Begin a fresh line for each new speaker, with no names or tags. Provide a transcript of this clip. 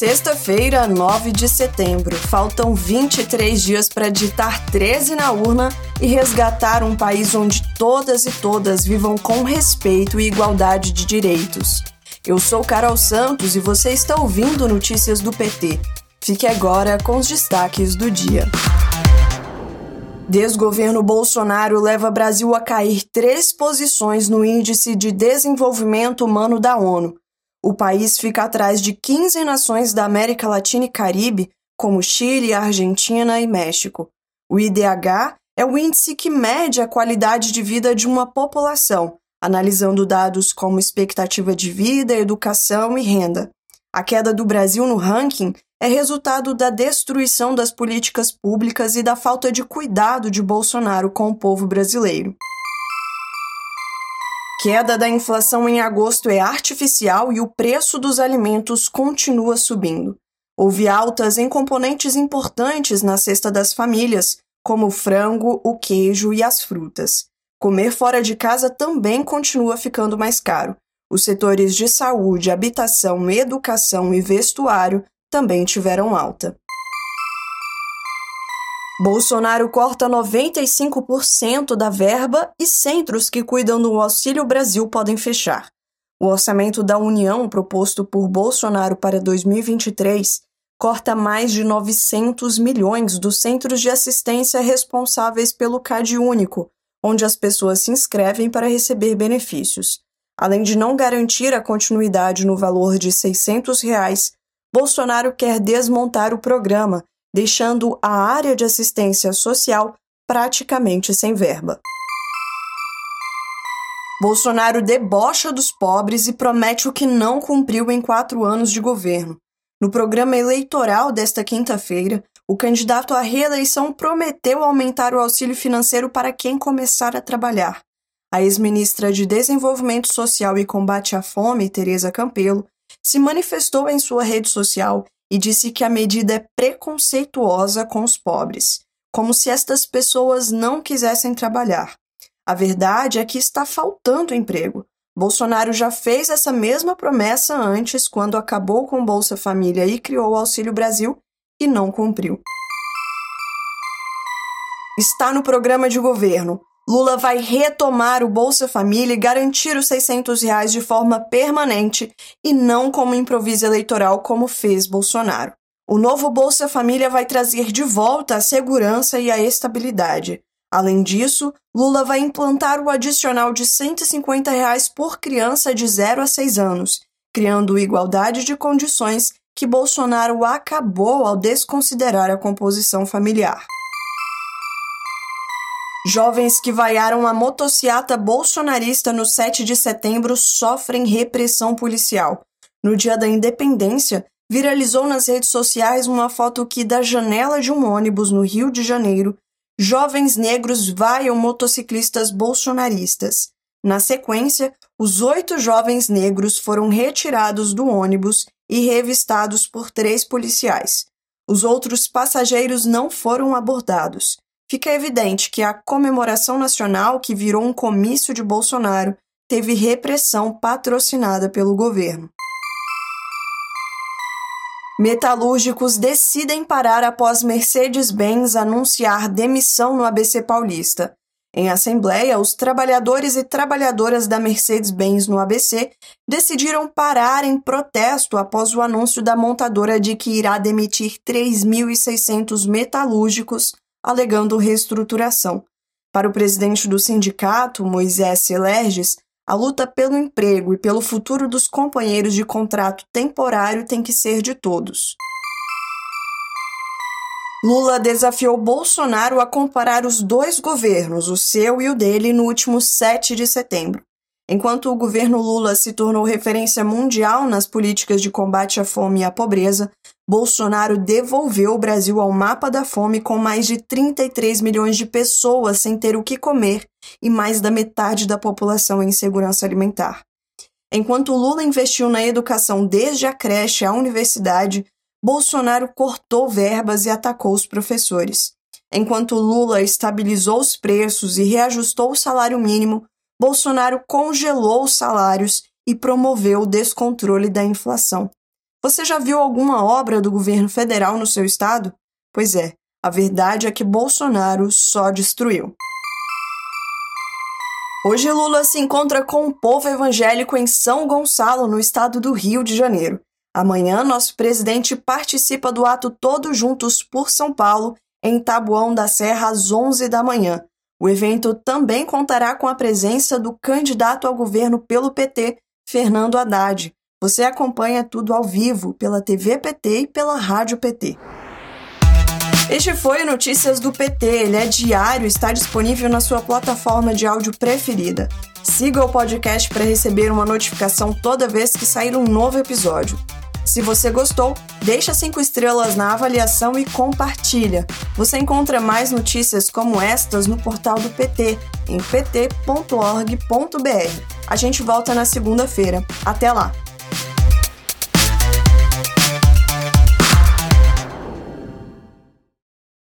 Sexta-feira, 9 de setembro. Faltam 23 dias para ditar 13 na urna e resgatar um país onde todas e todas vivam com respeito e igualdade de direitos. Eu sou Carol Santos e você está ouvindo Notícias do PT. Fique agora com os destaques do dia. Desgoverno Bolsonaro leva Brasil a cair três posições no Índice de Desenvolvimento Humano da ONU o país fica atrás de 15 nações da América Latina e Caribe, como Chile, Argentina e México. O IDH é o índice que mede a qualidade de vida de uma população, analisando dados como expectativa de vida, educação e renda. A queda do Brasil no ranking é resultado da destruição das políticas públicas e da falta de cuidado de Bolsonaro com o povo brasileiro. Queda da inflação em agosto é artificial e o preço dos alimentos continua subindo. Houve altas em componentes importantes na cesta das famílias, como o frango, o queijo e as frutas. Comer fora de casa também continua ficando mais caro. Os setores de saúde, habitação, educação e vestuário também tiveram alta. Bolsonaro corta 95% da verba e centros que cuidam do Auxílio Brasil podem fechar. O orçamento da União proposto por Bolsonaro para 2023 corta mais de 900 milhões dos centros de assistência responsáveis pelo CAD único, onde as pessoas se inscrevem para receber benefícios. Além de não garantir a continuidade no valor de 600 reais, Bolsonaro quer desmontar o programa deixando a área de assistência social praticamente sem verba. Bolsonaro debocha dos pobres e promete o que não cumpriu em quatro anos de governo. No programa eleitoral desta quinta-feira, o candidato à reeleição prometeu aumentar o auxílio financeiro para quem começar a trabalhar. A ex-ministra de Desenvolvimento Social e Combate à Fome, Tereza Campelo, se manifestou em sua rede social e disse que a medida é preconceituosa com os pobres, como se estas pessoas não quisessem trabalhar. A verdade é que está faltando emprego. Bolsonaro já fez essa mesma promessa antes, quando acabou com Bolsa Família e criou o Auxílio Brasil, e não cumpriu. Está no programa de governo. Lula vai retomar o Bolsa Família e garantir os 600 reais de forma permanente e não como improviso eleitoral como fez Bolsonaro. O novo Bolsa Família vai trazer de volta a segurança e a estabilidade. Além disso, Lula vai implantar o adicional de 150 reais por criança de 0 a 6 anos, criando igualdade de condições que Bolsonaro acabou ao desconsiderar a composição familiar. Jovens que vaiaram a motociata bolsonarista no 7 de setembro sofrem repressão policial. No dia da independência, viralizou nas redes sociais uma foto que, da janela de um ônibus no Rio de Janeiro, jovens negros vaiam motociclistas bolsonaristas. Na sequência, os oito jovens negros foram retirados do ônibus e revistados por três policiais. Os outros passageiros não foram abordados fica evidente que a comemoração nacional, que virou um comício de Bolsonaro, teve repressão patrocinada pelo governo. Metalúrgicos decidem parar após Mercedes-Benz anunciar demissão no ABC Paulista. Em assembleia, os trabalhadores e trabalhadoras da Mercedes-Benz no ABC decidiram parar em protesto após o anúncio da montadora de que irá demitir 3.600 metalúrgicos alegando reestruturação. Para o presidente do sindicato, Moisés Celerges, a luta pelo emprego e pelo futuro dos companheiros de contrato temporário tem que ser de todos. Lula desafiou Bolsonaro a comparar os dois governos, o seu e o dele, no último 7 de setembro. Enquanto o governo Lula se tornou referência mundial nas políticas de combate à fome e à pobreza, Bolsonaro devolveu o Brasil ao mapa da fome com mais de 33 milhões de pessoas sem ter o que comer e mais da metade da população em segurança alimentar. Enquanto Lula investiu na educação desde a creche à universidade, Bolsonaro cortou verbas e atacou os professores. Enquanto Lula estabilizou os preços e reajustou o salário mínimo, Bolsonaro congelou os salários e promoveu o descontrole da inflação. Você já viu alguma obra do governo federal no seu estado? Pois é, a verdade é que Bolsonaro só destruiu. Hoje Lula se encontra com o povo evangélico em São Gonçalo, no estado do Rio de Janeiro. Amanhã, nosso presidente participa do ato Todos Juntos por São Paulo, em Tabuão da Serra, às 11 da manhã. O evento também contará com a presença do candidato ao governo pelo PT, Fernando Haddad. Você acompanha tudo ao vivo pela TV PT e pela Rádio PT. Este foi o Notícias do PT. Ele é diário, está disponível na sua plataforma de áudio preferida. Siga o podcast para receber uma notificação toda vez que sair um novo episódio. Se você gostou, deixa cinco estrelas na avaliação e compartilha. Você encontra mais notícias como estas no portal do PT, em pt.org.br. A gente volta na segunda-feira. Até lá!